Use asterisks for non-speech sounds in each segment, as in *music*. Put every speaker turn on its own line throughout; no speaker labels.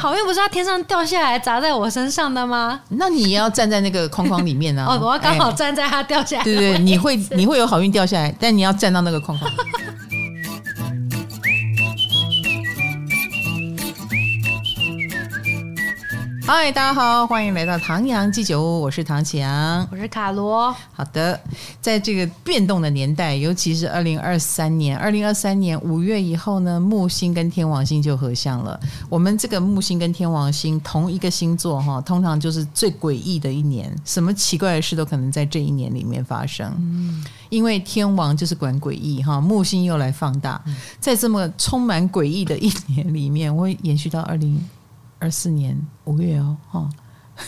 好运不是要天上掉下来砸在我身上的吗？
那你也要站在那个框框里面呢、啊。*laughs*
哦，我要刚好站在它掉下来。
对对，你会你会有好运掉下来，但你要站到那个框框。*laughs* 嗨，大家好，欢迎来到唐阳鸡酒屋，我是唐綺阳，
我是卡罗。
好的，在这个变动的年代，尤其是二零二三年，二零二三年五月以后呢，木星跟天王星就合相了。我们这个木星跟天王星同一个星座哈，通常就是最诡异的一年，什么奇怪的事都可能在这一年里面发生。嗯，因为天王就是管诡异哈，木星又来放大，在这么充满诡异的一年里面，我会延续到二零。二四年五月哦，哈，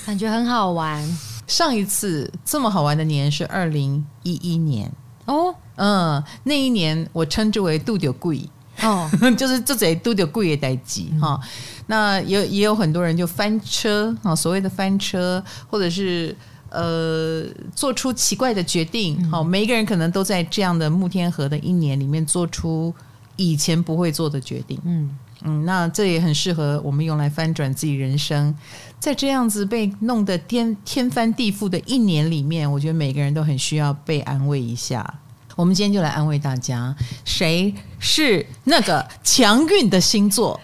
感觉很好玩。
上一次这么好玩的年是二零一一年哦，嗯，那一年我称之为“杜丢贵”哦，*laughs* 就是这贼杜丢贵也代志哈。那也也有很多人就翻车啊，所谓的翻车，或者是呃做出奇怪的决定。好，每一个人可能都在这样的慕天河的一年里面做出以前不会做的决定。嗯。嗯，那这也很适合我们用来翻转自己人生，在这样子被弄得天天翻地覆的一年里面，我觉得每个人都很需要被安慰一下。我们今天就来安慰大家，谁是那个强运的星座？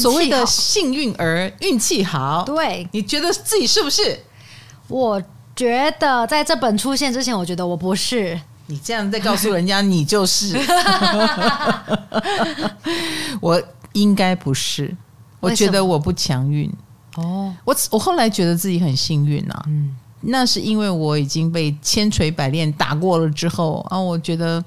所谓的幸运儿，运气好。对，你觉得自己是不是？
我觉得在这本出现之前，我觉得我不是。
你这样在告诉人家，你就是。*laughs* *laughs* 我。应该不是，我觉得我不强运。哦。我我后来觉得自己很幸运啊，嗯，那是因为我已经被千锤百炼打过了之后啊，我觉得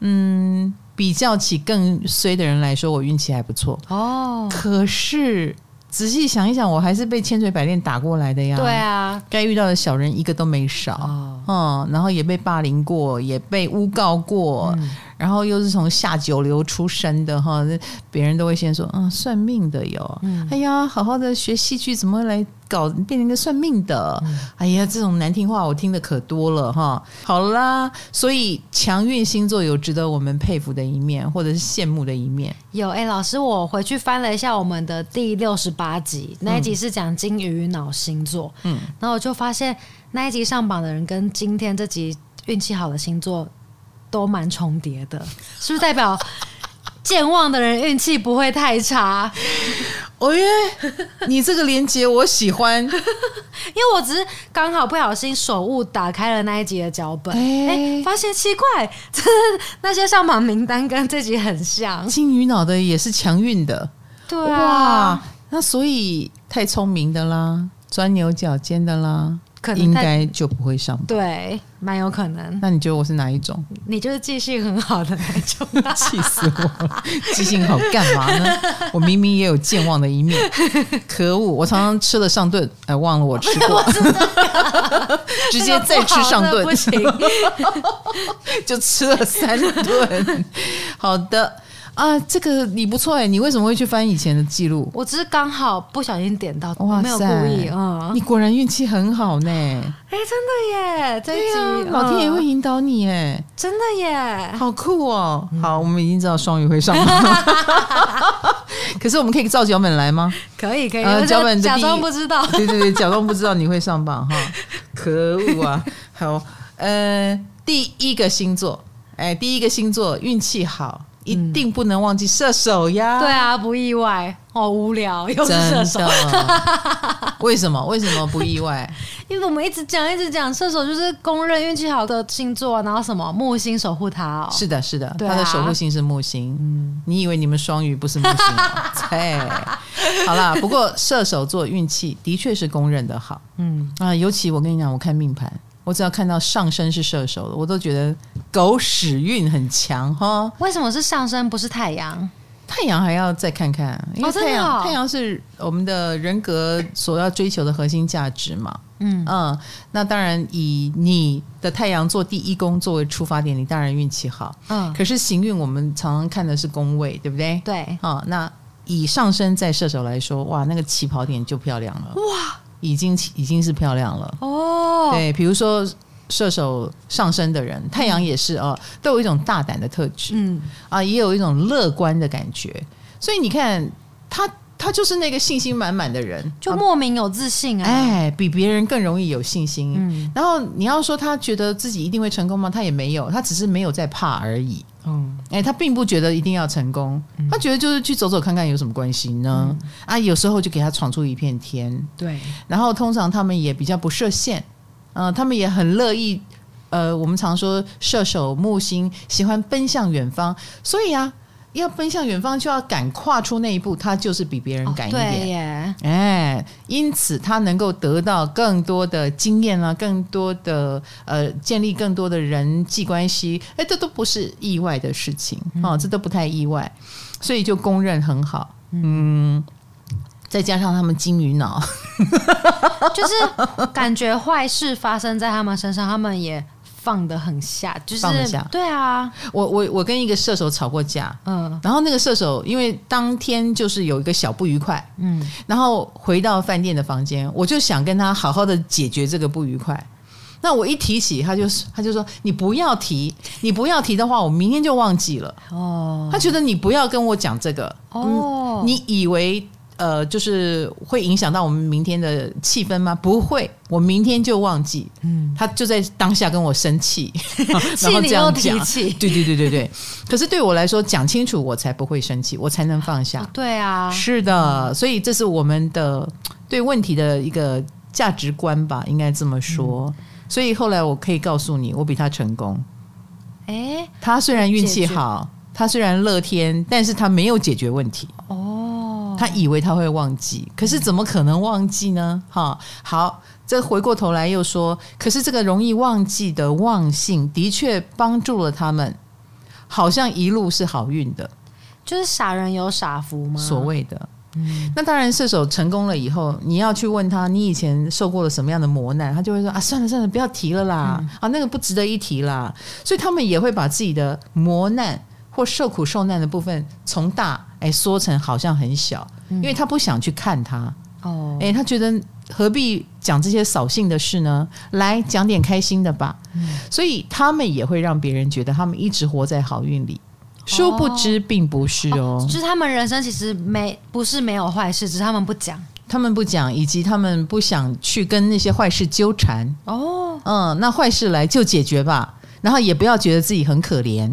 嗯，比较起更衰的人来说，我运气还不错。哦。可是仔细想一想，我还是被千锤百炼打过来的呀。
对啊，该
遇到的小人一个都没少。哦，嗯，然后也被霸凌过，也被诬告过。嗯然后又是从下九流出身的哈，别人都会先说，嗯，算命的哟。嗯，哎呀，好好的学戏剧，怎么来搞变成一个算命的？嗯、哎呀，这种难听话我听的可多了哈。好啦，所以强运星座有值得我们佩服的一面，或者是羡慕的一面。
有哎，老师，我回去翻了一下我们的第六十八集，那一集是讲金鱼脑星座。嗯，然后我就发现那一集上榜的人跟今天这集运气好的星座。都蛮重叠的，是不是代表 *laughs* 健忘的人运气不会太差？
哦耶，你这个连接我喜欢，*laughs* 因
为我只是刚好不小心手误打开了那一集的脚本，哎、欸，发现奇怪，*laughs* 这那些上榜名单跟这集很像。
金鱼脑的也是强运的，
对啊，
那所以太聪明的啦，钻牛角尖的啦。可能应该就不会上榜，
对，蛮有可能。
那你觉得我是哪一种？
你就是记性很好的那种。*laughs*
气死我了！记性好干嘛呢？*laughs* 我明明也有健忘的一面。可恶！我常常吃了上顿，哎，忘了我吃过，*laughs* 直接再吃上顿，不行，就吃了三顿。好的。啊，这个你不错哎，你为什么会去翻以前的记录？
我只是刚好不小心点到，哇塞，没有故意啊。
你果然运气很好呢。*laughs*
哎，真的耶，这一集
老天爷会引导你哎，
真的耶，
好酷哦。好，我们已经知道双鱼会上榜，*laughs* *laughs* 可是我们可以照脚本来吗？
可以，可以。呃，脚本假装不知道，
对对对，假装不知道你会上榜哈。可恶啊！好，呃，第一个星座，哎，第一个星座运气好。一定不能忘记射手呀！
对啊，不意外。好无聊，又是射手。*laughs*
为什么？为什么不意外？*laughs*
因为我们一直讲，一直讲，射手就是公认运气好的星座。然后什么木星守护他哦？
是的，是的，啊、他的守护星是木星。嗯，你以为你们双鱼不是木星？*laughs* 哎，好啦，不过射手座运气的确是公认的好。嗯啊，尤其我跟你讲，我看命盘。我只要看到上升是射手的，我都觉得狗屎运很强哈。
为什么是上升不是太阳？
太阳还要再看看，因为太阳、哦、太阳是我们的人格所要追求的核心价值嘛。嗯嗯，那当然以你的太阳做第一宫作为出发点，你当然运气好。嗯，可是行运我们常常看的是宫位，对不对？
对。啊、哦，那以上升在射手来说，哇，那个起跑点就漂亮了。哇。已经已经是漂亮了。哦，对，比如说射手上升的人，太阳也是哦，都有一种大胆的特质，嗯。啊，也有一种乐观的感觉，所以你看他
他就是那个信心满满的人，
就莫名有自信啊！
哎，比别人更容易有信心。嗯，然后你要说他觉得自己一定会成功吗？他也没有，他只是没有在怕而已。嗯，哎，他并不觉得一定要成功，他觉得就是去走走看看有什么关系呢？嗯、啊，有时候就给他闯出一片天。
对，
然后通常他们也比较不设限，嗯、呃，他们也很乐意。呃，我们常说射手木星喜欢奔向远方，所以啊，要奔向远方就要敢跨出那一步，他就是比别人敢一
点。
哎，因此他能够得到更多的经验啊，更多的呃，建立更多的人际关系，哎，这都不是意外的事情哦，这都不太意外，所以就公认很好。嗯，再加上他们金鱼脑，*laughs*
就是感觉坏事发生在他们身上，他们也。放得很下，就是
放得下。
对啊，
我我我跟一个射手吵过架，嗯，然后那个射手因为当天就是有一个小不愉快，嗯，然后回到饭店的房间，我就想跟他好好的解决这个不愉快。那我一提起，他就他就说：“你不要提，你不要提的话，我明天就忘记了。”哦，他觉得你不要跟我讲这个，哦，你以为？呃，就是会影响到我们明天的气氛吗？不会，我明天就忘记。嗯，他就在当下跟我生气，*laughs* *laughs* 然后这样讲。对对对对对。可是对我来说，讲清楚我才不会生气，我才能放下。
对啊，
是的，所以这是我们的对问题的一个价值观吧，应该这么说。嗯，所以后来我可以告诉你，我比他成功。诶，他虽然运气好，他虽然乐天，但是他没有解决问题。哦。他以为他会忘记，可是怎么可能忘记呢？哈，好，这回过头来又说，可是这个容易忘记的忘性，的确帮助了他们，好像一路是好运的，
就是傻人有傻福吗？
所谓的，嗯，那当然，射手成功了以后，你要去问他，你以前受过了什么样的磨难，他就会说啊，算了算了，不要提了啦，嗯、啊，那个不值得一提啦，所以他们也会把自己的磨难。或受苦受难的部分，从大哎缩成好像很小，因为他不想去看他哦，哎，他觉得何必讲这些扫兴的事呢？来讲点开心的吧。所以他们也会让别人觉得他们一直活在好运里，殊不知并不是哦，
哦，就是他们人生其实没不是没有坏事，只是他们不讲，
他们不讲，以及他们不想去跟那些坏事纠缠哦，嗯，那坏事来就解决吧，然后也不要觉得自己很可怜。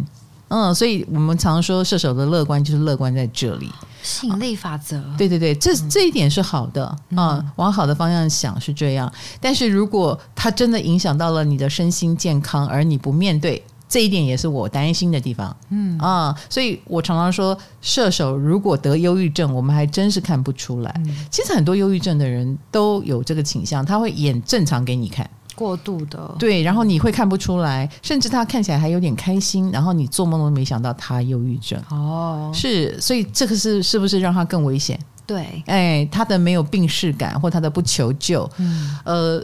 嗯，所以我们常说射手的乐观就是乐观在这里，
吸引力法则。
对对对，这这一点是好的啊，嗯，往好的方向想是这样。但是如果它真的影响到了你的身心健康，而你不面对，这一点也是我担心的地方。嗯啊，所以我常常说，射手如果得忧郁症，我们还真是看不出来。其实很多忧郁症的人都有这个倾向，他会演正常给你看。
过度的。
对，然后你会看不出来，甚至他看起来还有点开心，然后你做梦都没想到他忧郁症。哦，是，所以这个是是不是让他更危险？
对，
哎，他的没有病逝感或他的不求救，嗯，呃，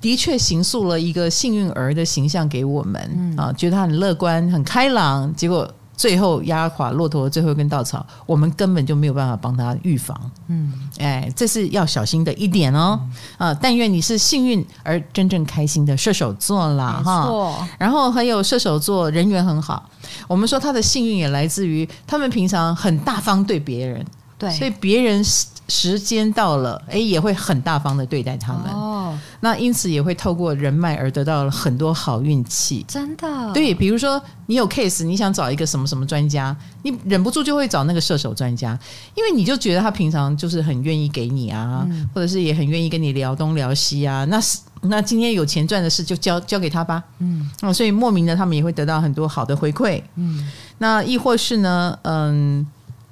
的确形塑了一个幸运儿的形象给我们，嗯，啊，觉得他很乐观、很开朗，结果。最后压垮骆驼的最后一根稻草，我们根本就没有办法帮他预防。嗯，哎，这是要小心的一点哦。嗯、啊，但愿你是幸运而真正开心的射手座啦，哈。然后还有射手座人缘很好，我们说他的幸运也来自于他们平常很大方对别人，对，所以别人时间到了，哎，也会很大方的对待他们。哦，那因此也会透过人脉而得到了很多好运气。
真的？
对，比如说你有 case，你想找一个什么什么专家，你忍不住就会找那个射手专家，因为你就觉得他平常就是很愿意给你啊，嗯、或者是也很愿意跟你聊东聊西啊。那是那今天有钱赚的事就交交给他吧。嗯，哦，所以莫名的他们也会得到很多好的回馈。嗯，那亦或是呢，嗯。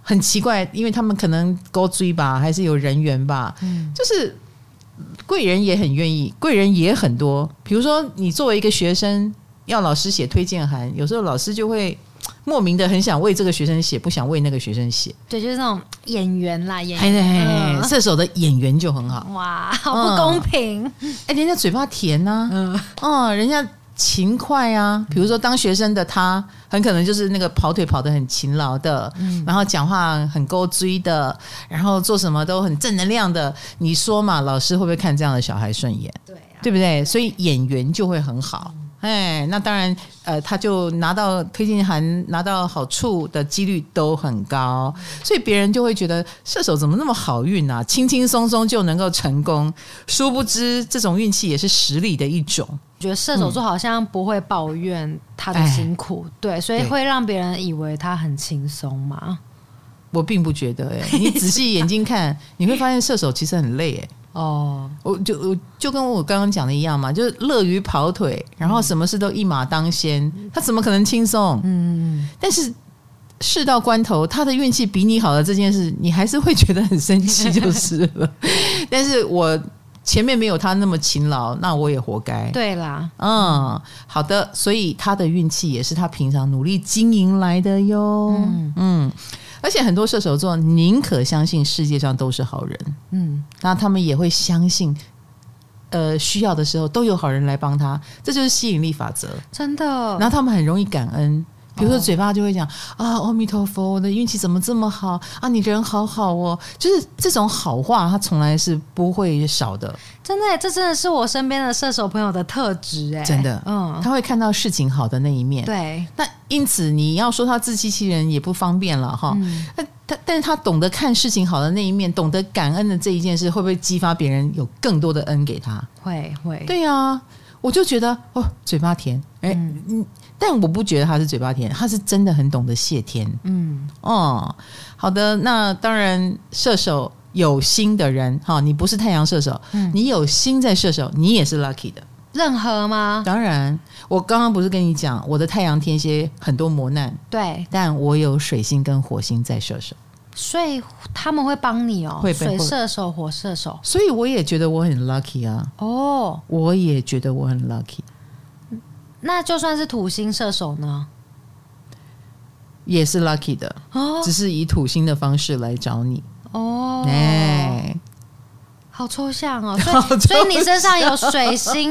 很奇怪，因为他们可能高追吧，还是有人缘吧。嗯，就是贵人也很愿意，贵人也很多。比如说，你作为一个学生，要老师写推荐函，有时候老师就会莫名的很想为这个学生写，不想为那个学生写。
对，就是那种演员啦，眼缘。
嗯、射手的演员就很好。
哇，好不公平！
哎、嗯，人家嘴巴甜呐、啊，嗯，哦，人家。勤快啊，比如说当学生的他，很可能就是那个跑腿跑得很勤劳的，嗯，然后讲话很够追的，然后做什么都很正能量的。你说嘛，老师会不会看这样的小孩顺眼？对啊，对不对？所以演员就会很好。哎，那当然，呃，他就拿到推荐函，拿到好处的几率都很高，所以别人就会觉得射手怎么那么好运啊，轻轻松松就能够成功。殊不知，这种运气也是实力的一种。
觉得射手座好像不会抱怨他的辛苦，嗯、对，所以会让别人以为他很轻松嘛。
我并不觉得、欸，哎，你仔细眼睛看，*laughs* 你会发现射手其实很累、欸，哎。哦，我就我就跟我刚刚讲的一样嘛，就是乐于跑腿，然后什么事都一马当先，他怎么可能轻松？嗯，但是事到关头，他的运气比你好的这件事，你还是会觉得很生气，就是了。*laughs* 但是我前面没有他那么勤劳，那我也活该。
对啦，
嗯，好的，所以他的运气也是他平常努力经营来的哟。嗯。嗯而且很多射手座宁可相信世界上都是好人，嗯，那他们也会相信，呃，需要的时候都有好人来帮他，这就是吸引力法则，
真的。
然后他们很容易感恩。比如说，嘴巴就会讲、哦、啊，阿弥陀佛，我的运气怎么这么好啊？你人好好哦，就是这种好话，他从来是不会少的。
真的，这真的是我身边的射手朋友的特质哎，
真的，嗯，他会看到事情好的那一面。
对，
那因此你要说他自欺欺人也不方便了哈。那、嗯、他，但是他懂得看事情好的那一面，懂得感恩的这一件事，会不会激发别人有更多的恩给他？
会会。
对呀、啊，我就觉得哦，嘴巴甜，哎，嗯。嗯但我不觉得他是嘴巴甜，他是真的很懂得谢天。嗯，哦，好的，那当然，射手有心的人，哈，你不是太阳射手，嗯，你有心在射手，你也是 lucky 的。
任何吗？
当然，我刚刚不是跟你讲，我的太阳天蝎很多磨难，
对，
但我有水星跟火星在射手，
所以他们会帮你哦，会水射手、火射手，
所以我也觉得我很 lucky 啊。哦，我也觉得我很 lucky。
那就算是土星射手呢，
也是 lucky 的哦，只是以土星的方式来找你哦。哎，
好抽象哦，*laughs* 所以所以你身上有水星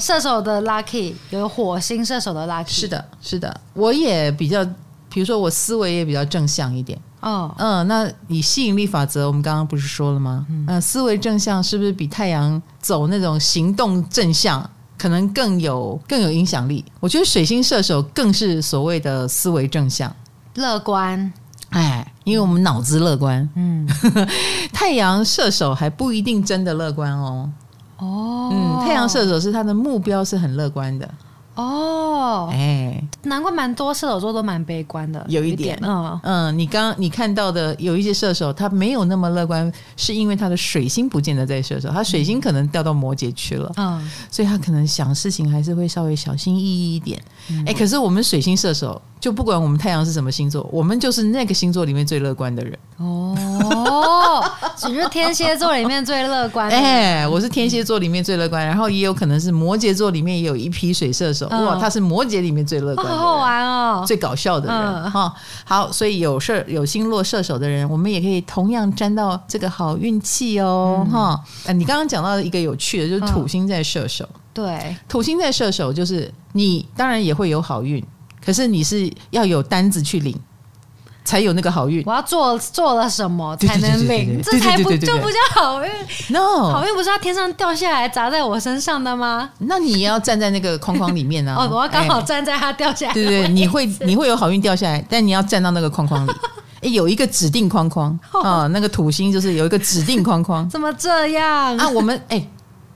射手的 lucky，有火星射手的 lucky，
是的，是的。我也比较，比如说我思维也比较正向一点哦。嗯，那你吸引力法则，我们刚刚不是说了吗？嗯，思维正向是不是比太阳走那种行动正向？可能更有更有影响力。我觉得水星射手更是所谓的思维正向、
乐观。
哎，因为我们脑子乐观。嗯，*laughs* 太阳射手还不一定真的乐观哦。哦，嗯，太阳射手是他的目标是很乐观的。哦，哎，
难怪蛮多射手座都蛮悲观的，
有一点，嗯。嗯，你刚你看到的有一些射手，他没有那么乐观，是因为他的水星不见得在射手，他水星可能掉到摩羯去了，嗯，所以他可能想事情还是会稍微小心翼翼一点。哎、嗯，可是我们水星射手，就不管我们太阳是什么星座，我们就是那个星座里面最乐观的人。
哦，只是天蝎座里面最乐观。
哎，我是天蝎座里面最乐观，然后也有可能是摩羯座里面也有一批水射手。哇，他是摩羯里面最乐观的，好
好玩哦，
最搞笑的人哈。好，所以有射有星落射手的人，我们也可以同样沾到这个好运气哦哈。哎，你刚刚讲到一个有趣的，就是土星在射手。
对，
土星在射手，就是你当然也会有好运，可是你是要有单子去领。才有那个好运。
我要做做了什么才能领？这才不就不叫好运
？No，
好运不是要天上掉下来砸在我身上的吗？
那你也要站在那个框框里面呢、啊。*laughs*
哦，我要刚好站在它掉下来。
对对，你会你会有好运掉下来，但你要站到那个框框里。*laughs* 哎，有一个指定框框 *laughs* 啊、哦，那个土星就是有一个指定框框。
怎么这样
啊？我们哎。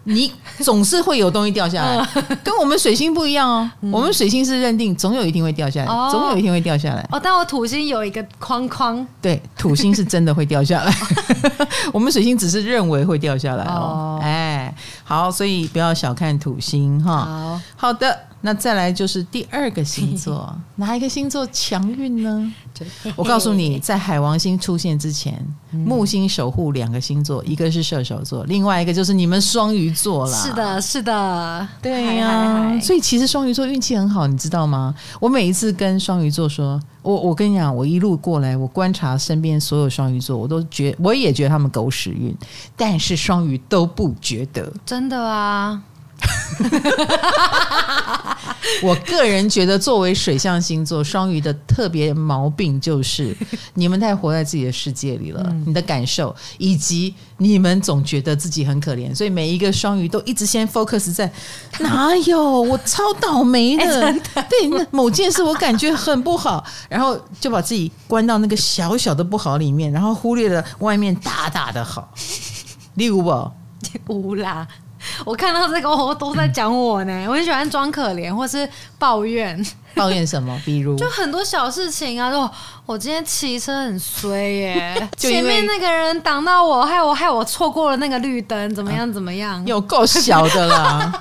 你总是会有东西掉下来，跟我们水星不一样哦。我们水星是认定总有一天会掉下来，总有一天会掉下来。
哦，但我土星有一个框框，
对，土星是真的会掉下来。*laughs* 我们水星只是认为会掉下来哦。哎，好，所以不要小看土星哈。好，好的。那再来就是第二个星座，*laughs* 哪一个星座强运呢？我告诉你，在海王星出现之前，木星守护两个星座，一个是射手座，另外一个就是你们双鱼座啦。
是的，是的，
对呀、啊。所以其实双鱼座运气很好，你知道吗？我每一次跟双鱼座说，我我跟你讲，我一路过来，我观察身边所有双鱼座，我都觉我也觉得他们狗屎运，但是双鱼都不觉得，
真的啊。*laughs*
我个人觉得，作为水象星座，双鱼的特别毛病就是，你们太活在自己的世界里了。嗯、你的感受，以及你们总觉得自己很可怜，所以每一个双鱼都一直先 focus 在 *laughs* 哪有我超倒霉的，欸、*laughs* 的对，那某件事我感觉很不好，然后就把自己关到那个小小的不好里面，然后忽略了外面大大的好。例如不？
无啦。*laughs* 我看到这个，我都在讲我呢。我很喜欢装可怜，或是抱怨。
抱怨什么？*laughs* 比如，
就很多小事情啊。就我今天骑车很衰耶，*laughs* 前面那个人挡到我，害我害我错过了那个绿灯，怎么样？怎么样？
有够小的啦，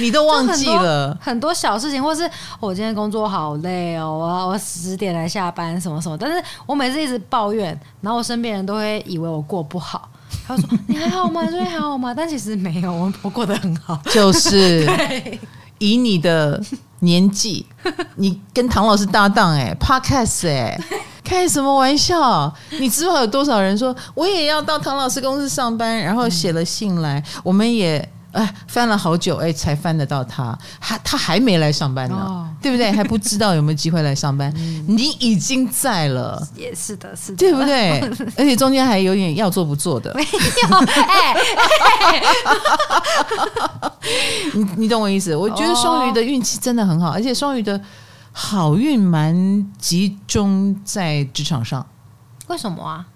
你都忘记了
很。很多小事情，或是我今天工作好累哦，我我十点来下班，什么什么。但是我每次一直抱怨，然后我身边人都会以为我过不好。他说：“ *laughs* 你还好吗？最近还好吗？”但其实没有，我我过得很好。*laughs*
就是以你的年纪，*laughs* 你跟唐老师搭档哎，Podcast 哎，开什么玩笑？你知道有多少人说我也要到唐老师公司上班，然后写了信来，我们也。哎，翻了好久，哎，才翻得到他，还他还没来上班呢，哦、对不对？还不知道有没有机会来上班。*laughs* 嗯、你已经在了，
也是的，是的，
对不对？*laughs* 而且中间还有点要做不做的，没有。哎，*laughs* 你你懂我意思？我觉得双鱼的运气真的很好，而且双鱼的好运蛮集中在职场上。
为什么啊？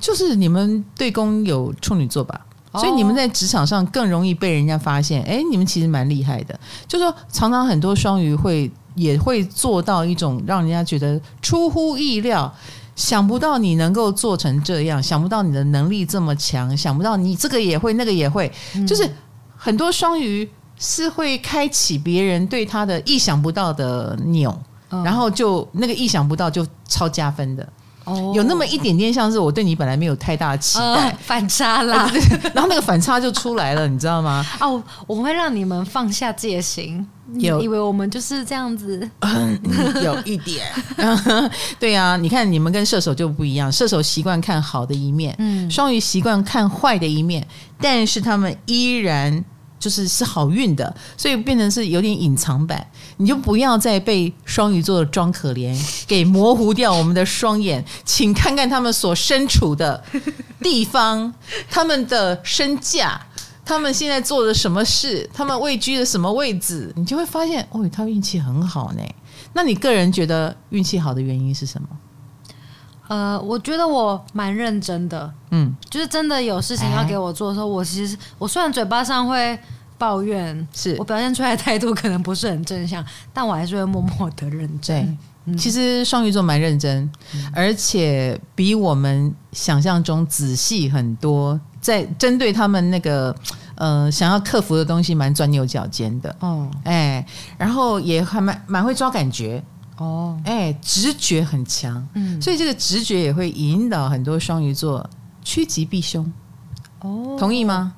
就是你们对宫有处女座吧？所以你们在职场上更容易被人家发现，哎，你们其实蛮厉害的。就说常常很多双鱼会也会做到一种让人家觉得出乎意料，想不到你能够做成这样，想不到你的能力这么强，想不到你这个也会那个也会，就是很多双鱼是会开启别人对他的意想不到的钮，然后就那个意想不到就超加分的。哦，有那么一点点像是我对你本来没有太大的期待，
呃、反差啦，*laughs*
然后那个反差就出来了，你知道吗？
哦，我们会让你们放下戒心，有。以为我们就是这样子，
嗯、有一点，*laughs* 对呀、啊，你看你们跟射手就不一样，射手习惯看好的一面，嗯，双鱼习惯看坏的一面，但是他们依然。就是是好运的，所以变成是有点隐藏版，你就不要再被双鱼座的装可怜给模糊掉我们的双眼，请看看他们所身处的地方，他们的身价，他们现在做的什么事，他们位居的什么位置，你就会发现，哦，他运气很好呢。那你个人觉得运气好的原因是什么？
呃，我觉得我蛮认真的，嗯，就是真的有事情要给我做的时候，我其实我虽然嘴巴上会抱怨，是。我表现出来的态度可能不是很正向，但我还是会默默的认真。
对，其实双鱼座蛮认真，而且比我们想象中仔细很多，在针对他们那个呃想要克服的东西，蛮钻牛角尖的。哦，哎，然后也还蛮蛮会抓感觉。哦，哎，直觉很强，嗯，所以这个直觉也会引导很多双鱼座趋吉避凶。哦，同意吗？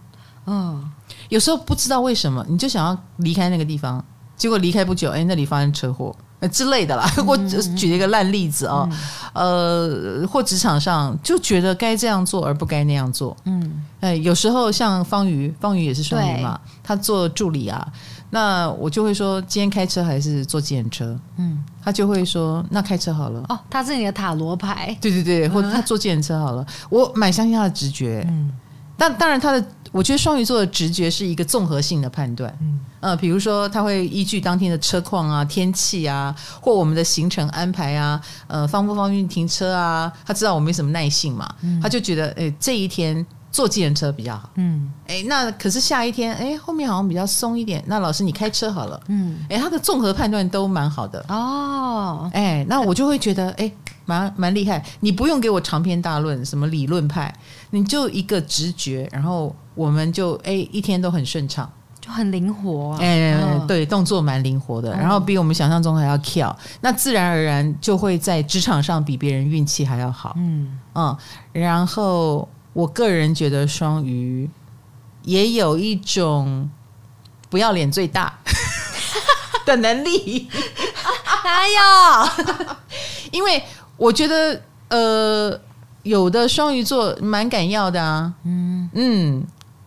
嗯，有时候不知道为什么，你就想要离开那个地方，结果离开不久，哎，那里发生车祸，呃之类的啦。*laughs* 我举一个烂例子啊，呃，或职场上就觉得该这样做而不该那样做。嗯，哎，有时候像方瑜，方瑜也是双鱼嘛，他做助理啊。那我就会说，今天开车还是坐计程车？嗯，他就会说，那开车好了。
哦，他是你的塔罗牌。
对对对，或者他坐计程车好了。我蛮相信他的直觉。嗯，但当然他的，我觉得双鱼座的直觉是一个综合性的判断。嗯，呃，比如说他会依据当天的车况啊、天气啊，或我们的行程安排啊，呃，方不方便停车啊？他知道我没什么耐性嘛，嗯，他就觉得，哎，这一天。坐计程车比较好，嗯，哎，那可是下一天，哎，后面好像比较松一点。那老师你开车好了，嗯，哎，他的综合判断都蛮好的。哦，哎，那我就会觉得，哎，蛮蛮厉害。你不用给我长篇大论，什么理论派，你就一个直觉，然后我们就哎一天都很顺畅，
就很灵活，
哎，对，动作蛮灵活的，然后比我们想象中还要跳，那自然而然就会在职场上比别人运气还要好，嗯。嗯，然后。我个人觉得双鱼也有一种不要脸最大 *laughs* 的能力，
哪有？*laughs*
因为我觉得呃，有的双鱼座蛮敢要的啊，嗯嗯，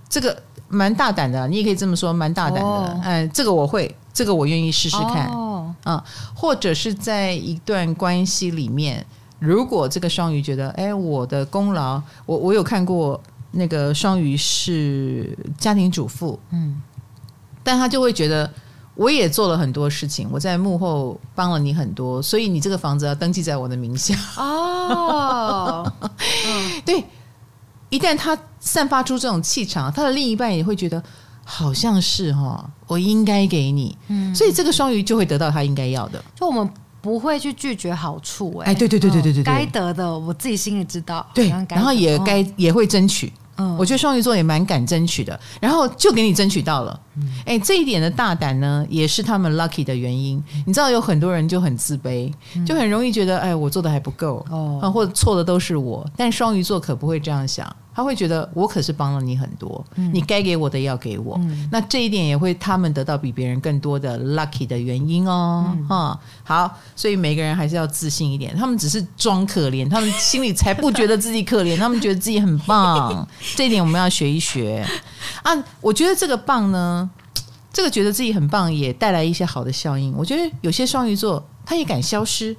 这个蛮大胆的，你也可以这么说，蛮大胆的。哦、嗯，这个我会，这个我愿意试试看。哦，嗯，或者是在一段关系里面，如果这个双鱼觉得，哎，我的功劳，我我有看过那个双鱼是家庭主妇，嗯，但他就会觉得。我也做了很多事情，我在幕后帮了你很多，所以你这个房子要登记在我的名下。哦，*laughs* 对，一旦他散发出这种气场，他的另一半也会觉得好像是哈，我应该给你，嗯，所以这个双鱼就会得到他应该要的。就我们不会去拒绝好处，哎，对对对对对对，该得的我自己心里知道，对，然后也该也会争取。嗯，我觉得双鱼座也蛮敢争取的，然后就给你争取到了。哎、嗯，这一点的大胆呢，也是他们 lucky 的原因。你知道，有很多人就很自卑，就很容易觉得，哎，我做的还不够，哦，或者错的都是我。但双鱼座可不会这样想。他会觉得我可是帮了你很多，嗯、你该给我的要给我，嗯、那这一点也会他们得到比别人更多的 lucky 的原因哦。哈、嗯，好，所以每个人还是要自信一点。他们只是装可怜，他们心里才不觉得自己可怜，*laughs* 他们觉得自己很棒。这一点我们要学一学啊！我觉得这个棒呢，这个觉得自己很棒也带来一些好的效应。我觉得有些双鱼座他也敢消失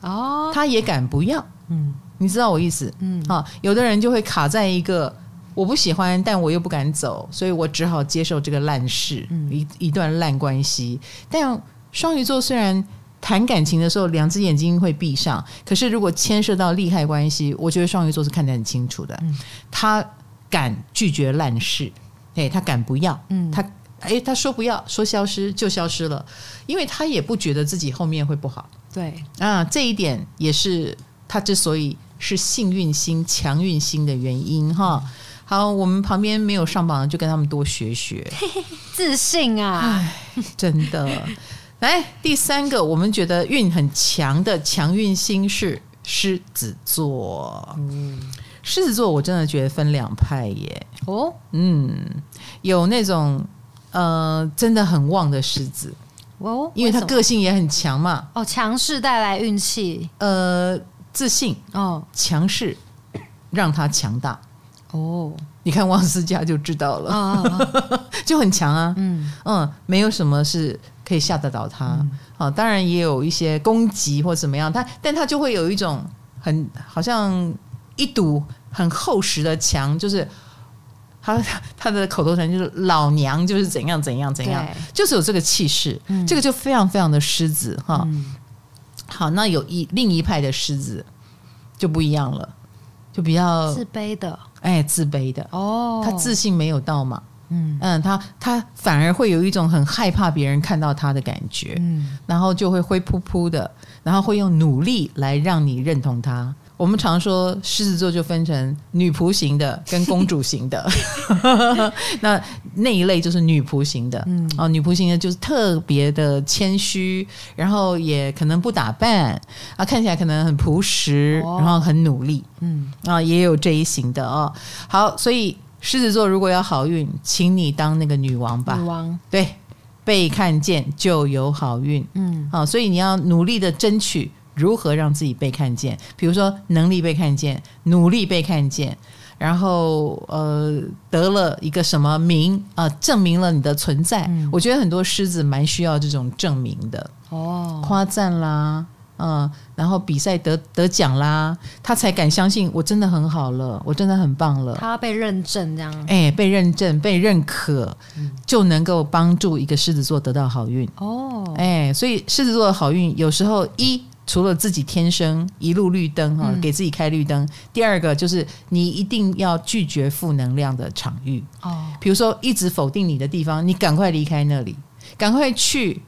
哦，他也敢不要，嗯。你知道我意思，嗯，好，有的人就会卡在一个我不喜欢，但我又不敢走，所以我只好接受这个烂事，嗯、一一段烂关系。但双鱼座虽然谈感情的时候两只眼睛会闭上，可是如果牵涉到利害关系，我觉得双鱼座是看得很清楚的。嗯、他敢拒绝烂事，哎，他敢不要，嗯，他哎，他说不要，说消失就消失了，因为他也不觉得自己后面会不好。对啊，这一点也是他之所以。是幸运星、强运星的原因哈。好，我们旁边没有上榜的，就跟他们多学学 *laughs* 自信啊！真的。*laughs* 来，第三个，我们觉得运很强的强运星是狮子座。嗯，狮子座我真的觉得分两派耶。哦，嗯，有那种呃，真的很旺的狮子哦，因为他个性也很强嘛。哦，强势带来运气。呃。自信哦，强势让他强大哦。你看王思佳就知道了，哦、*laughs* 就很强啊。嗯嗯，没有什么是可以吓得倒他。好、嗯，当然也有一些攻击或怎么样，他但他就会有一种很好像一堵很厚实的墙，就是他他的口头禅就是老娘就是怎样怎样怎样，就是有这个气势。嗯、这个就非常非常的狮子哈。嗯好，那有一另一派的狮子就不一样了，就比较自卑的，哎，自卑的哦，他自信没有到嘛，嗯嗯，他他反而会有一种很害怕别人看到他的感觉，嗯，然后就会灰扑扑的，然后会用努力来让你认同他。我们常说狮子座就分成女仆型的跟公主型的，*laughs* 那那一类就是女仆型的，嗯，哦，女仆型的就是特别的谦虚，然后也可能不打扮啊，看起来可能很朴实，哦、然后很努力，嗯，啊，也有这一型的哦。好，所以狮子座如果要好运，请你当那个女王吧，女王，对，被看见就有好运，嗯，好，所以你要努力的争取。如何让自己被看见？比如说能力被看见，努力被看见，然后呃得了一个什么名啊、呃，证明了你的存在。嗯、我觉得很多狮子蛮需要这种证明的哦，夸赞啦，嗯，然后比赛得得奖啦，他才敢相信我真的很好了，我真的很棒了。他要被认证这样，哎，被认证、被认可，嗯、就能够帮助一个狮子座得到好运哦。哎，所以狮子座的好运有时候一。除了自己天生一路绿灯哈，给自己开绿灯。嗯、第二个就是你一定要拒绝负能量的场域哦，比如说一直否定你的地方，你赶快离开那里，赶快去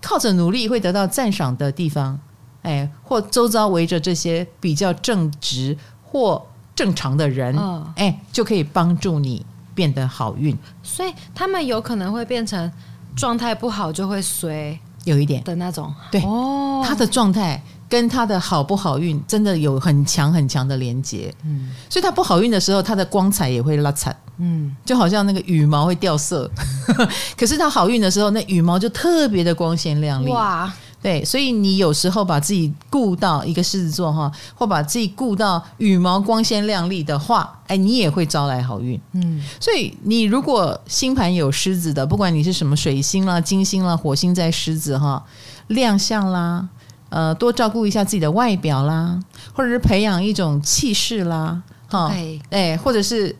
靠着努力会得到赞赏的地方，哎，或周遭围着这些比较正直或正常的人，哦、哎，就可以帮助你变得好运。所以他们有可能会变成状态不好就会衰。有一点。的那种，对，哦，他的状态跟他的好不好运真的有很强很强的连接，嗯，所以他不好运的时候，他的光彩也会拉惨，嗯，就好像那个羽毛会掉色，*laughs* 可是他好运的时候，那羽毛就特别的光鲜亮丽，哇，对，所以你有时候把自己顾到一个狮子座哈，或把自己顾到羽毛光鲜亮丽的话，哎，你也会招来好运。嗯，所以你如果星盘有狮子的，不管你是什么水星啦、金星啦、火星在狮子哈，亮相啦，呃，多照顾一下自己的外表啦，或者是培养一种气势啦，哈，哎，或者是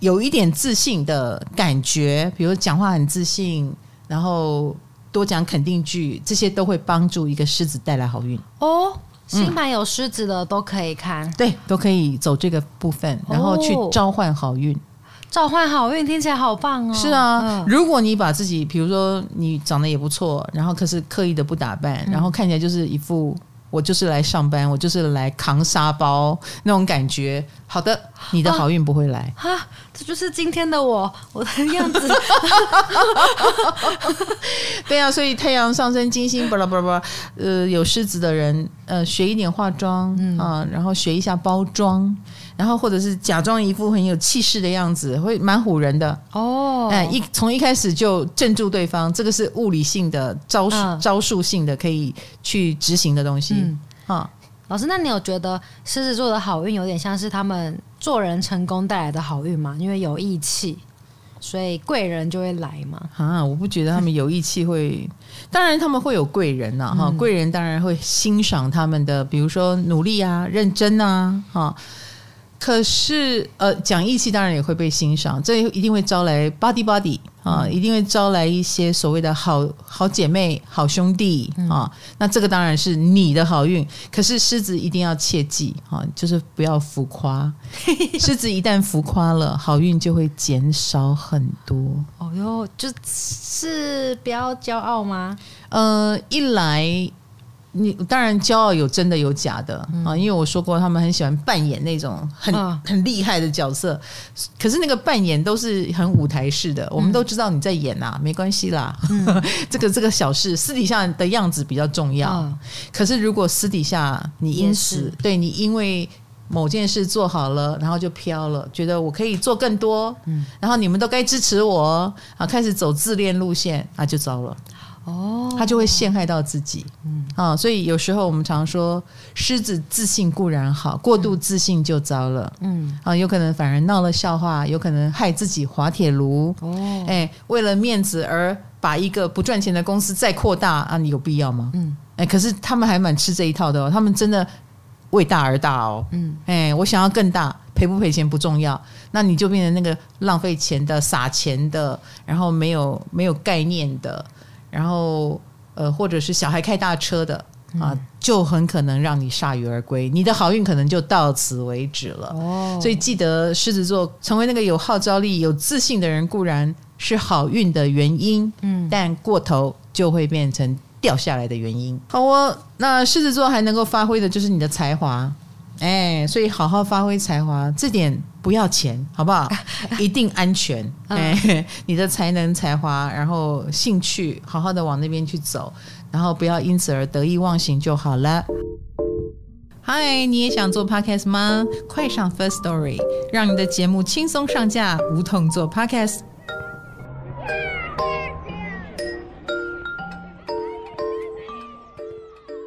有一点自信的感觉，比如讲话很自信，然后。多讲肯定句，这些都会帮助一个狮子带来好运
哦。星盘有狮子的都可以看，嗯，
对，都可以走这个部分，然后去召唤好运。哦，
召唤好运听起来好棒哦。
是啊，嗯，如果你把自己，比如说你长得也不错，然后可是刻意的不打扮，然后看起来就是一副。我就是来上班，我就是来扛沙包那种感觉。好的，你的好运不会来。*laughs*
哈、啊，这就是今天的我，*laughs* 我的样子。*laughs*
对啊，所以太阳上升金星，巴拉巴拉巴拉，呃，有狮子的人，呃，学一点化妆、嗯、啊，然后学一下包装。然后或者是假装一副很有气势的样子，会蛮唬人的哦。哎，一从一开始就镇住对方，这个是物理性的招数、嗯、招数性的可以去执行的东西。嗯，
啊，老师，那你有觉得狮子座的好运有点像是他们做人成功带来的好运吗？因为有义气，所以贵人就会来嘛。
啊，我不觉得他们有义气会，*laughs* 当然他们会有贵人呐、啊。哈、嗯，贵人当然会欣赏他们的，比如说努力啊、认真啊，哈。可是，呃，讲义气当然也会被欣赏，这一定会招来 buddy buddy 啊，一定会招来一些所谓的好好姐妹、好兄弟啊。那这个当然是你的好运。可是狮子一定要切记啊，就是不要浮夸。*laughs* 狮子一旦浮夸了，好运就会减少很多。
哦哟，就是不要骄傲吗？
呃，一来。你当然骄傲有真的有假的啊，因为我说过他们很喜欢扮演那种很很厉害的角色，可是那个扮演都是很舞台式的，我们都知道你在演呐，没关系啦，*laughs* 这个这个小事，私底下的样子比较重要。可是如果私底下你因此对你因为某件事做好了，然后就飘了，觉得我可以做更多，然后你们都该支持我啊，开始走自恋路线啊，就糟了。哦，他就会陷害到自己，嗯。啊，所以有时候我们常说，狮子自信固然好，过度自信就糟了，嗯。啊，有可能反而闹了笑话，有可能害自己滑铁卢，哦，哎，为了面子而把一个不赚钱的公司再扩大啊，你有必要吗？嗯，哎，可是他们还蛮吃这一套的哦，他们真的为大而大哦，嗯，哎，我想要更大，赔不赔钱不重要，那你就变成那个浪费钱的、撒钱的，然后没有没有概念的。然后，呃，或者是小孩开大车的啊，就很可能让你铩羽而归，你的好运可能就到此为止了。哦，所以记得狮子座成为那个有号召力、有自信的人，固然是好运的原因，嗯，但过头就会变成掉下来的原因。好哦，那狮子座还能够发挥的就是你的才华。哎，所以好好发挥才华，这点不要钱，好不好？*laughs* 一定安全。哎，*laughs* 你的才能、才华，然后兴趣，好好的往那边去走，然后不要因此而得意忘形就好了。嗨，你也想做 Podcast 吗？快上 First Story，让你的节目轻松上架，无痛做 Podcast。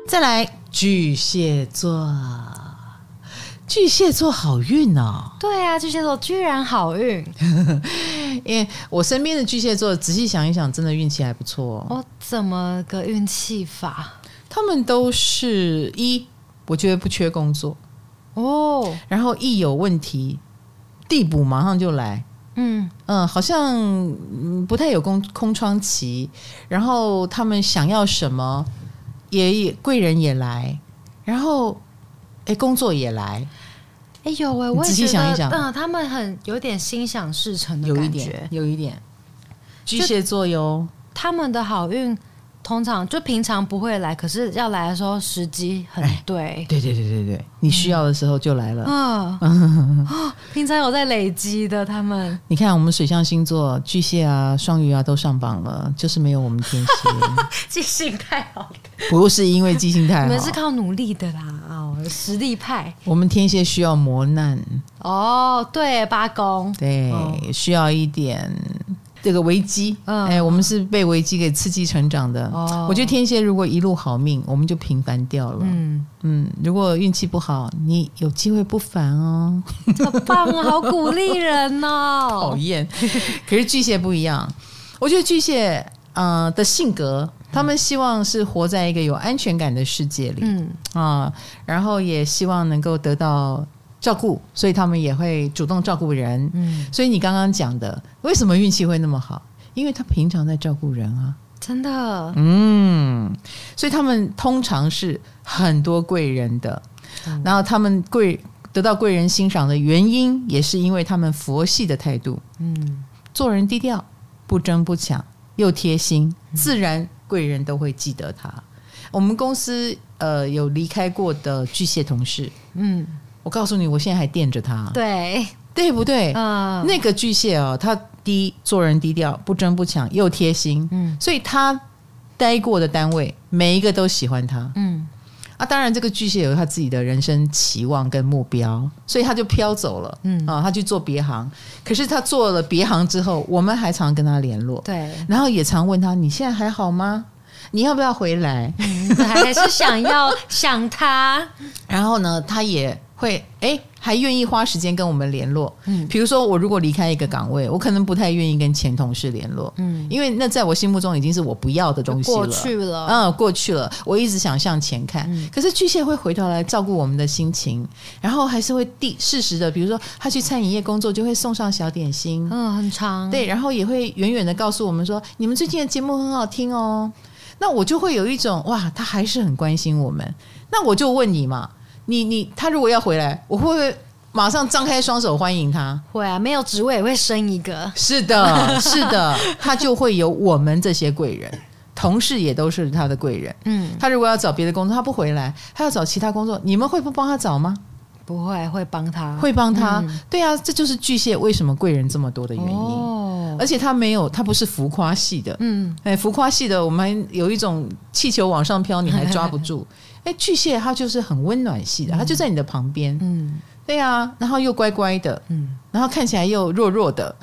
再来，巨蟹座。巨蟹座好运哦！
对啊，巨蟹座居然好运，*laughs*
因为我身边的巨蟹座，仔细想一想，真的运气还不错。
哦，怎么个运气法？
他们都是一，我觉得不缺工作哦，然后一有问题，地补马上就来。嗯嗯，好像不太有空空窗期，然后他们想要什么，也也贵人也来，然后哎，工作也来。
哎呦喂！我仔细想一想，嗯，他们很有点心想事成的感觉，有一点，
有一点。巨蟹座哟，
他们的好运通常就平常不会来，可是要来的时候时机很对。
对对对对对，你需要的时候就来了。嗯，*laughs*
哦，平常有在累积的他们。
你看，我们水象星座巨蟹啊、双鱼啊都上榜了，就是没有我们天蝎。*laughs*
记性太好了，
不是因为记性太好，
你们是靠努力的啦。哦实力派，
我们天蝎需要磨难
哦。对，八公，
对，需要一点这个危机，嗯、哎，我们是被危机给刺激成长的。哦，我觉得天蝎如果一路好命，我们就平凡掉了。嗯嗯，如果运气不好，你有机会不凡哦。
好棒啊，好鼓励人哦。*laughs*
讨厌，可是巨蟹不一样。我觉得巨蟹，呃的性格，他们希望是活在一个有安全感的世界里。嗯啊，然后也希望能够得到。照顾，所以他们也会主动照顾人。嗯，所以你刚刚讲的，为什么运气会那么好？因为他平常在照顾人啊，
真的。
嗯，所以他们通常是很多贵人的。嗯，然后他们贵得到贵人欣赏的原因，也是因为他们佛系的态度。嗯，做人低调，不争不抢，又贴心，自然贵人都会记得他。我们公司呃有离开过的巨蟹同事，嗯。我告诉你，我现在还惦着他，
对。
对不对？嗯，那个巨蟹哦，他低做人低调，不争不抢，又贴心，嗯，所以他待过的单位每一个都喜欢他，嗯。啊，当然这个巨蟹有他自己的人生期望跟目标，所以他就飘走了，嗯。啊，他去做别行，可是他做了别行之后，我们还常跟他联络，
对，
然后也常问他，你现在还好吗？你要不要回来？
嗯，还是想要想他？*laughs*
然后呢，他也。会哎，还愿意花时间跟我们联络。嗯，比如说我如果离开一个岗位，我可能不太愿意跟前同事联络。嗯，因为那在我心目中已经是我不要的东西了。
过去了，
嗯，过去了。我一直想向前看，嗯，可是巨蟹会回头来照顾我们的心情，然后还是会第适时的，比如说他去餐饮业工作，就会送上小点心。
嗯，很长。
对，然后也会远远的告诉我们说，你们最近的节目很好听哦。那我就会有一种哇，他还是很关心我们。那我就问你嘛。你你他如果要回来，我会不会马上张开双手欢迎他？
会啊，没有职位也会升一个。
是的，*laughs* 是的，他就会有我们这些贵人，同事也都是他的贵人。嗯，他如果要找别的工作，他不回来，他要找其他工作，你们会不帮他找吗？
不会，会帮他，
会帮他。嗯、对啊，这就是巨蟹为什么贵人这么多的原因。哦，而且他没有，他不是浮夸系的。嗯，哎，浮夸系的，我们有一种气球往上飘，你还抓不住。*laughs* 哎，巨蟹它就是很温暖系的，它就在你的旁边，嗯，对呀，然后又乖乖的，嗯，然后看起来又弱弱的，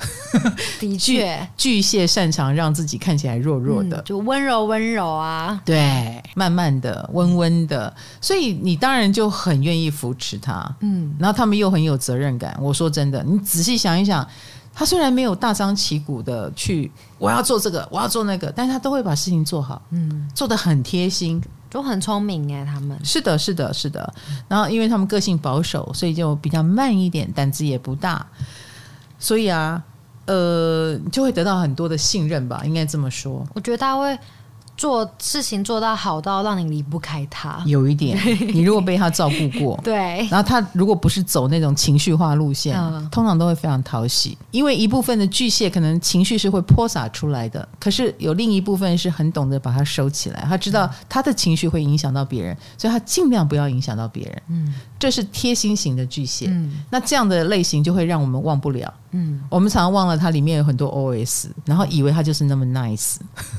的 *laughs* 确，
巨蟹擅长让自己看起来弱弱的，
就温柔温柔啊，
对，慢慢的，温温的，所以你当然就很愿意扶持他，嗯，然后他们又很有责任感。我说真的，你仔细想一想，他虽然没有大张旗鼓的去我要做这个，我要做那个，但是他都会把事情做好，嗯，做的很贴心。
都很聪明哎，他们
是的，是的，是的。然后，因为他们个性保守，所以就比较慢一点，胆子也不大。所以啊，呃，就会得到很多的信任吧，应该这么说。
我觉得他会。做事情做到好到让你离不开他，
有一点。你如果被他照顾过，*laughs*
对，
然后他如果不是走那种情绪化路线，嗯、通常都会非常讨喜。因为一部分的巨蟹可能情绪是会泼洒出来的，可是有另一部分是很懂得把它收起来。他知道他的情绪会影响到别人，所以他尽量不要影响到别人。嗯，这是贴心型的巨蟹。嗯，那这样的类型就会让我们忘不了。嗯，我们常常忘了它里面有很多 OS，然后以为它就是那么 nice。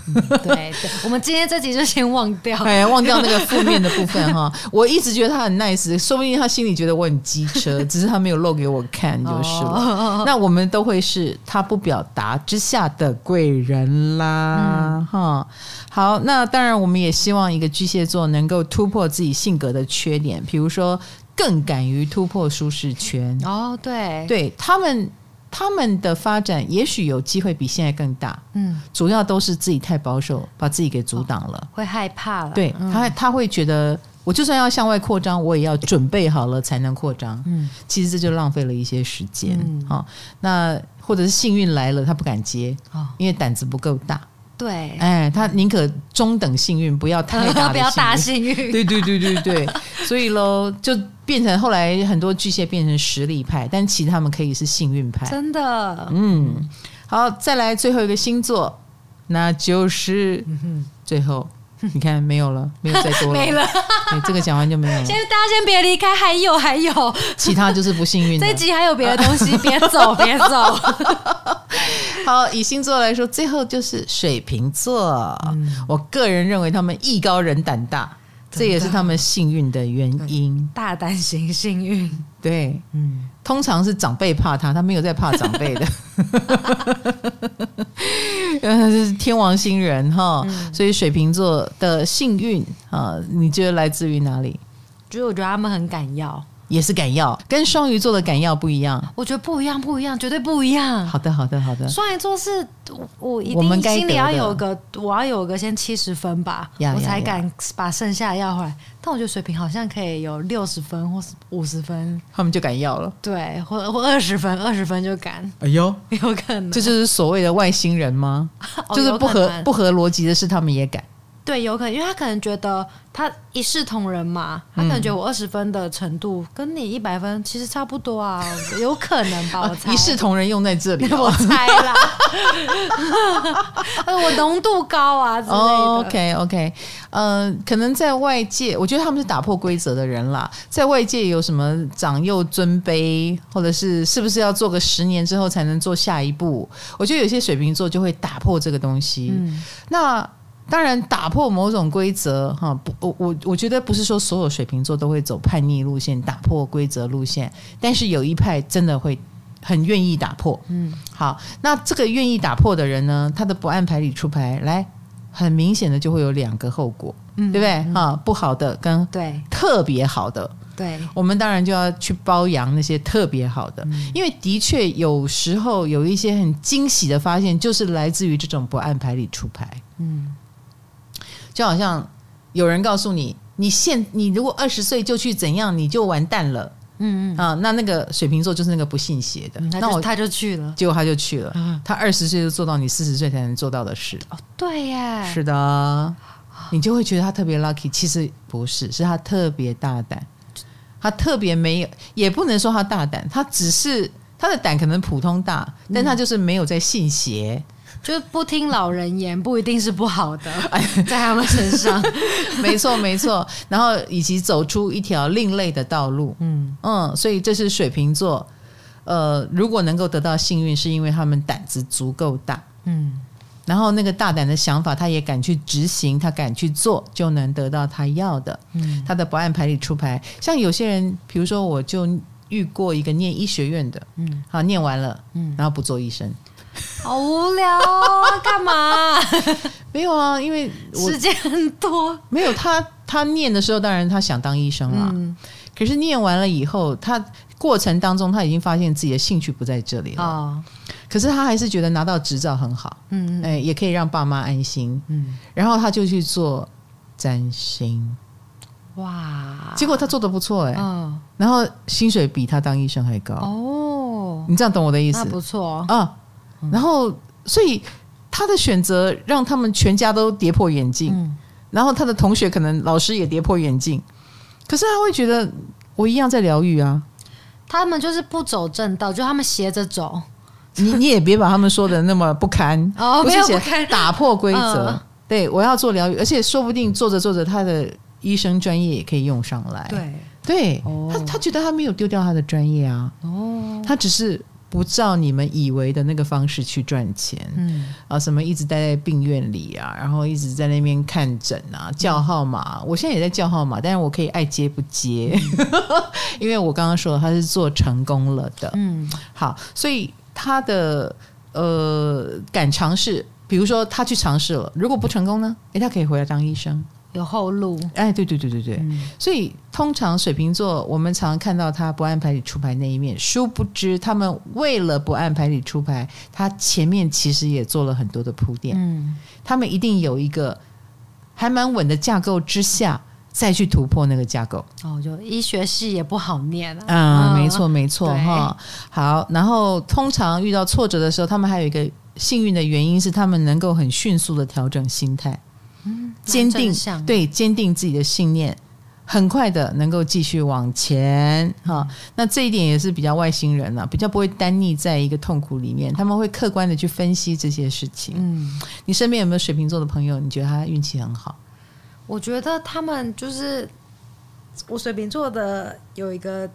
嗯、对对，我们今天这集就先忘掉，*laughs*
哎，忘掉那个负面的部分哈。*laughs* 我一直觉得他很 nice，说不定他心里觉得我很机车，*laughs* 只是他没有露给我看就是了。哦、那我们都会是他不表达之下的贵人啦，哈、嗯。好，那当然我们也希望一个巨蟹座能够突破自己性格的缺点，比如说更敢于突破舒适圈。
哦，对，
对他们。他们的发展也许有机会比现在更大，嗯，主要都是自己太保守，把自己给阻挡了，
会害怕了。
对他，他会觉得我就算要向外扩张，我也要准备好了才能扩张。嗯，其实这就浪费了一些时间。好，那或者是幸运来了，他不敢接，哦因为胆子不够大。
对，
哎，他宁可中等幸运，不要太大 *laughs*
不要大幸运。
对对对对对，所以喽，就变成后来很多巨蟹变成实力派，但其实他们可以是幸运派。
真的，
嗯，好，再来最后一个星座，那就是最后。你看，没有了，没有再多了，*laughs*
没了。
欸、这个讲完就没有了。
先大家先别离开，还有还有，
其他就是不幸运的。*laughs*
这集还有别的东西，别走别走。*laughs*
好，以星座来说，最后就是水瓶座。嗯、我个人认为他们艺高人胆大，这也是他们幸运的原因。
大胆型幸运，
对，嗯，通常是长辈怕他，他没有在怕长辈的。*laughs* 呃是天王星人哈，嗯、所以水瓶座的幸运啊，你觉得来自于哪里？
就是我觉得他们很敢要。
也是敢要，跟双鱼座的敢要不一样。
我觉得不一样，不一样，绝对不一样。
好的，好的，好的。
双鱼座是我一定心里要有个，我要有个先七十分吧，我才敢把剩下的要回来。但我觉得水瓶好像可以有六十分或是五十分，
他们就敢要了。
对，或或二十分，二十分就敢。
哎呦，*laughs*
有可能。
这就是所谓的外星人吗？*laughs* 就是不合不合逻辑的事，他们也敢。
对，有可能，因为他可能觉得他一视同仁嘛，他可能觉得我二十分的程度跟你一百分其实差不多啊，*laughs* 有可能吧？我猜
一视同仁用在这里，*laughs*
我猜啦。*laughs* 我浓度高啊之类的。
Oh, OK OK，呃，可能在外界，我觉得他们是打破规则的人啦。在外界有什么长幼尊卑，或者是是不是要做个十年之后才能做下一步？我觉得有些水瓶座就会打破这个东西。嗯，那。当然，打破某种规则，哈，不，我我我觉得不是说所有水瓶座都会走叛逆路线、打破规则路线，但是有一派真的会很愿意打破。嗯，好，那这个愿意打破的人呢，他的不按牌理出牌，来，很明显的就会有两个后果，嗯，对不对？哈，不好的跟对特别好的，对，我们当然就要去包养那些特别好的，嗯，因为的确有时候有一些很惊喜的发现，就是来自于这种不按牌理出牌，嗯。就好像有人告诉你，你现你如果二十岁就去怎样，你就完蛋了。嗯嗯啊，那那个水瓶座就是那个不信邪的，
那我他就去了，
结果他就去了。他二十岁就做到你四十岁才能做到的事。
哦，对耶，
是的，你就会觉得他特别 lucky。其实不是，是他特别大胆，他特别没有，也不能说他大胆，他只是他的胆可能普通大，但他就是没有在信邪。
就是不听老人言，不一定是不好的，*laughs* 在他们身上，*laughs*
没错没错。然后以及走出一条另类的道路，嗯嗯，所以这是水瓶座。呃，如果能够得到幸运，是因为他们胆子足够大，嗯。然后那个大胆的想法，他也敢去执行，他敢去做，就能得到他要的。嗯，他的不按牌理出牌。像有些人，比如说，我就遇过一个念医学院的，嗯，好，念完了，嗯，然后不做医生。*laughs*
好无聊哦，干嘛？*laughs*
没有啊，因为
时间很多。
没有他，他念的时候，当然他想当医生了。嗯，可是念完了以后，他过程当中他已经发现自己的兴趣不在这里了。哦，可是他还是觉得拿到执照很好。嗯，哎，也可以让爸妈安心。嗯，然后他就去做占星。哇，结果他做的不错哎。嗯，然后薪水比他当医生还高。哦，你这样懂我的意思？
那不错
啊。然后，所以他的选择让他们全家都跌破眼镜。嗯、然后他的同学可能老师也跌破眼镜。可是他会觉得我一样在疗愈啊。
他们就是不走正道，就他们斜着走。
你你也别把他们说的那么不堪 *laughs* 哦，不是不堪，打破规则。嗯、对，我要做疗愈，而且说不定做着做着，他的医生专业也可以用上来。对对，哦、他他觉得他没有丢掉他的专业啊。哦，他只是。不照你们以为的那个方式去赚钱，嗯。啊，什么一直待在病院里啊，然后一直在那边看诊啊，叫号码。嗯、我现在也在叫号码，但是我可以爱接不接，嗯、*laughs* 因为我刚刚说他是做成功了的，嗯，好，所以他的呃敢尝试，比如说他去尝试了，如果不成功呢？诶，他可以回来当医生。
有后路，
哎，对对对对对，嗯、所以通常水瓶座，我们常看到他不按牌理出牌那一面，殊不知他们为了不按牌理出牌，他前面其实也做了很多的铺垫，嗯，他们一定有一个还蛮稳的架构之下，再去突破那个架构。
哦，就医学系也不好念啊，
嗯，没错没错哈。好，然后通常遇到挫折的时候，他们还有一个幸运的原因是，他们能够很迅速的调整心态。坚定对，坚定自己的信念，很快的能够继续往前哈。那这一点也是比较外星人了，比较不会单溺在一个痛苦里面，他们会客观的去分析这些事情。嗯，你身边有没有水瓶座的朋友？你觉得他运气很好？
我觉得他们就是我水瓶座的有一个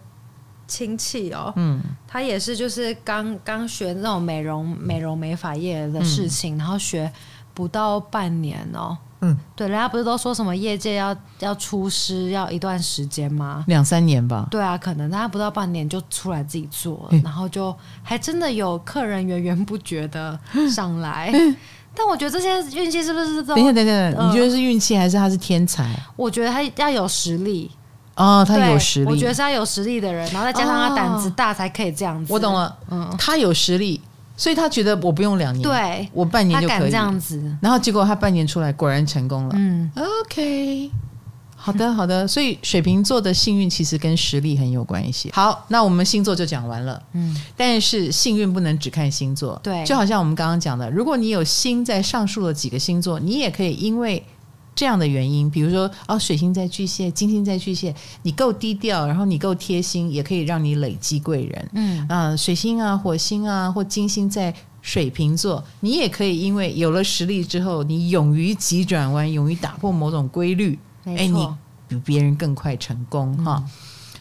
亲戚哦，嗯，他也是就是刚刚学那种美容美容美发业的事情，嗯，然后学不到半年哦。嗯，对，人家不是都说什么业界要要出师要一段时间吗？
两三年吧。
对啊，可能他不到半年就出来自己做了，嗯、然后就还真的有客人源源不绝的 *laughs* 上来。嗯、但我觉得这些运气是不是都？
等一下，等一下，你觉得是运气还是他是天才？
我觉得他要有实力。
哦，他有实力。
我觉得是他有实力的人，然后再加上他胆子大，才可以这样子。
哦、我懂了，嗯，他有实力。所以他觉得我不用两年，
对，
我半年就可以
这样子。
然后结果他半年出来，果然成功了。嗯，OK，好的好的。所以水瓶座的幸运其实跟实力很有关系。好，那我们星座就讲完了。嗯，但是幸运不能只看星座，
对，
就好像我们刚刚讲的，如果你有星在上述的几个星座，你也可以因为。这样的原因，比如说哦，水星在巨蟹，金星在巨蟹，你够低调，然后你够贴心，也可以让你累积贵人。嗯啊、呃，水星啊，火星啊，或金星在水瓶座，你也可以因为有了实力之后，你勇于急转弯，勇于打破某种规律，没错，哎，你比别人更快成功哈。嗯、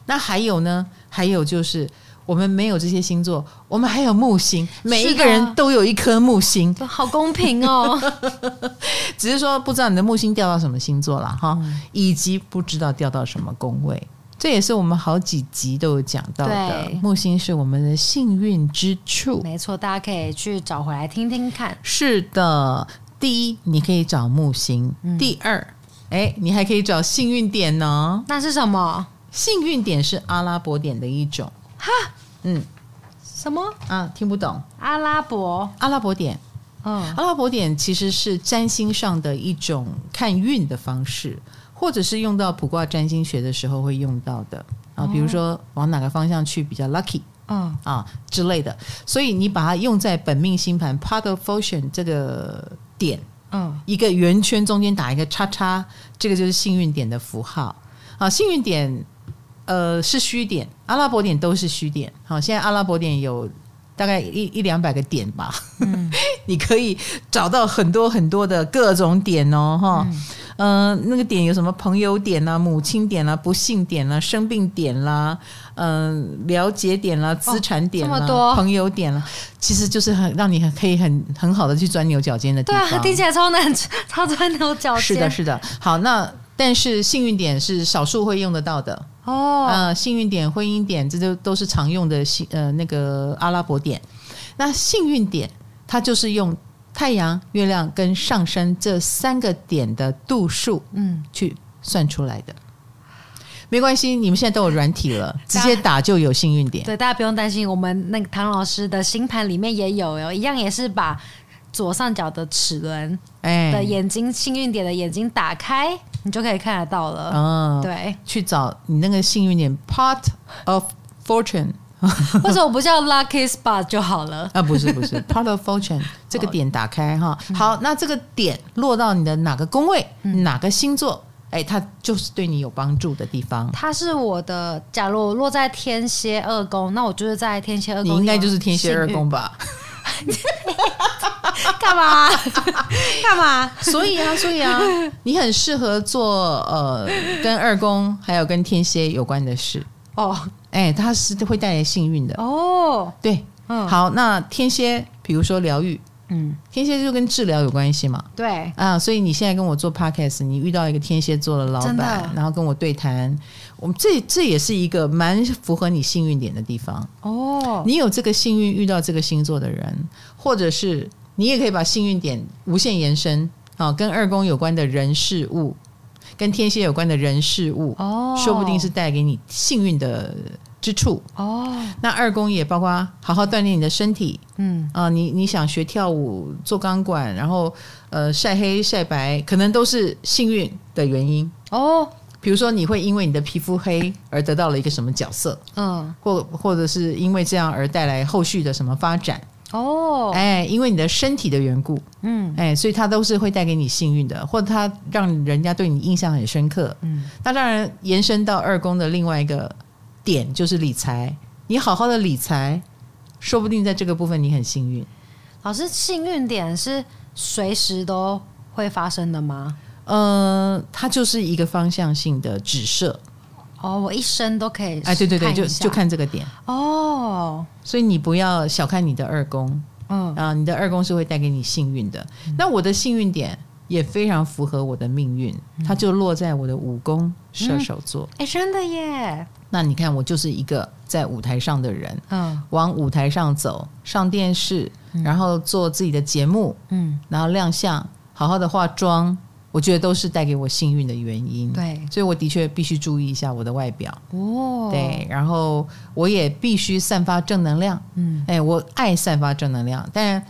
那还有呢？还有就是。我们没有这些星座，我们还有木星，每一个人都有一颗木星，
好公平哦。*laughs*
只是说不知道你的木星掉到什么星座了哈，嗯、以及不知道掉到什么宫位，这也是我们好几集都有讲到的。木星是我们的幸运之处，
没错，大家可以去找回来听听看。
是的，第一你可以找木星，嗯、第二，哎，你还可以找幸运点呢。
那是什么？
幸运点是阿拉伯点的一种。哈，嗯，
什么
啊？听不懂。
阿拉伯，
阿拉伯点，嗯，阿拉伯点其实是占星上的一种看运的方式，或者是用到卜卦占星学的时候会用到的啊。比如说往哪个方向去比较 lucky，嗯啊之类的。所以你把它用在本命星盘 Part of Fortune 这个点，嗯，一个圆圈中间打一个叉叉，这个就是幸运点的符号啊。幸运点。呃，是虚点，阿拉伯点都是虚点。好，现在阿拉伯点有大概一一两百个点吧，嗯、*laughs* 你可以找到很多很多的各种点哦，哈，嗯、呃，那个点有什么朋友点啊、母亲点啊、不幸点啊、生病点啦，嗯、呃，了解点啦、资产点啦、朋友点啦，其实就是很让你很可以很很好的去钻牛角尖的地方。
对啊，听起来超难，超钻牛角尖。
是的，是的。好，那但是幸运点是少数会用得到的。哦，呃，幸运点、婚姻点，这都都是常用的幸呃那个阿拉伯点。那幸运点，它就是用太阳、月亮跟上升这三个点的度数，嗯，去算出来的。嗯、没关系，你们现在都有软体了，直接打就有幸运点。
对，大家不用担心，我们那个唐老师的星盘里面也有哟，一样也是把左上角的齿轮哎的眼睛，哎、幸运点的眼睛打开。你就可以看得到了。嗯，对，
去找你那个幸运点，Part of Fortune。*laughs*
为什么不叫 Lucky Spot 就好了？
啊，不是不是，Part of Fortune *laughs* 这个点打开哈。好，那这个点落到你的哪个宫位，嗯、哪个星座？哎，它就是对你有帮助的地方。
它是我的，假如我落在天蝎二宫，那我就是在天蝎二宫。
你应该就是天蝎二宫吧？*laughs* *laughs*
干嘛？*laughs* 干嘛？
所以啊，所以啊，你很适合做呃，跟二宫还有跟天蝎有关的事哦。哎，它是会带来幸运的哦。对，嗯，好，那天蝎，比如说疗愈。嗯，天蝎就跟治疗有关系嘛？
对
啊，所以你现在跟我做 podcast，你遇到一个天蝎座的老板，然后跟我对谈，我们这这也是一个蛮符合你幸运点的地方哦。你有这个幸运遇到这个星座的人，或者是你也可以把幸运点无限延伸啊，跟二宫有关的人事物，跟天蝎有关的人事物哦，说不定是带给你幸运的。之处。哦，那二宫也包括好好锻炼你的身体，嗯。啊，你你想学跳舞、做钢管，然后呃晒黑晒白，可能都是幸运的原因。哦。比如说你会因为你的皮肤黑 *laughs* 而得到了一个什么角色，嗯，或或者是因为这样而带来后续的什么发展哦，哎，因为你的身体的缘故，嗯，哎，所以它都是会带给你幸运的，或者它让人家对你印象很深刻，嗯，那当然延伸到二宫的另外一个。点就是理财，你好好的理财，说不定在这个部分你很幸运。
老师，幸运点是随时都会发生的吗？
呃，它就是一个方向性的指示。
哦，我一生都可以。
哎，对对对，就就看这个点。哦，所以你不要小看你的二宫，嗯啊，你的二宫是会带给你幸运的。嗯、那我的幸运点也非常符合我的命运，它就落在我的五宫射手座。
哎、嗯，真的耶！
那你看，我就是一个在舞台上的人，嗯，往舞台上走，上电视，然后做自己的节目，嗯，然后亮相，好好的化妆，我觉得都是带给我幸运的原因。
对，
所以我的确必须注意一下我的外表。哦，对，然后我也必须散发正能量。嗯，哎，我爱散发正能量，但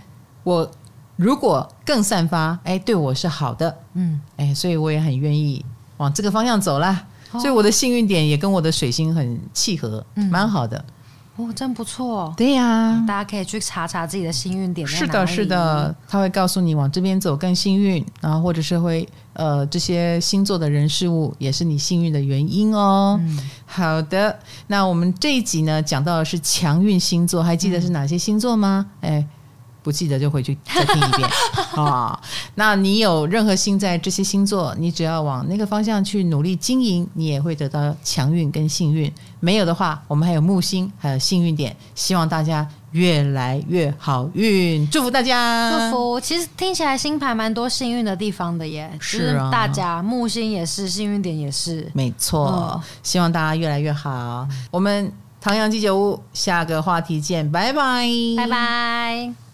我。如果更散发，哎，对我是好的，嗯，哎，所以我也很愿意往这个方向走啦。哦、所以我的幸运点也跟我的水星很契合，嗯，蛮好的。
哦，真不错。
对呀、啊，
大家可以去查查自己的幸运点。
是的，是的，他会告诉你往这边走更幸运，然后或者是会呃这些星座的人事物也是你幸运的原因哦。嗯、好的，那我们这一集呢讲到的是强运星座，还记得是哪些星座吗？嗯、哎。不记得就回去再听一遍啊、*laughs* 哦！那你有任何星在这些星座，你只要往那个方向去努力经营，你也会得到强运跟幸运。没有的话，我们还有木星，还有幸运点。希望大家越来越好运，*laughs* 祝福大家！
祝福。其实听起来星盘蛮多幸运的地方的耶，
是啊，
大家木星也是，幸运点也是，
没错。嗯、希望大家越来越好。我们唐阳鸡酒屋下个话题见，拜拜，
拜拜。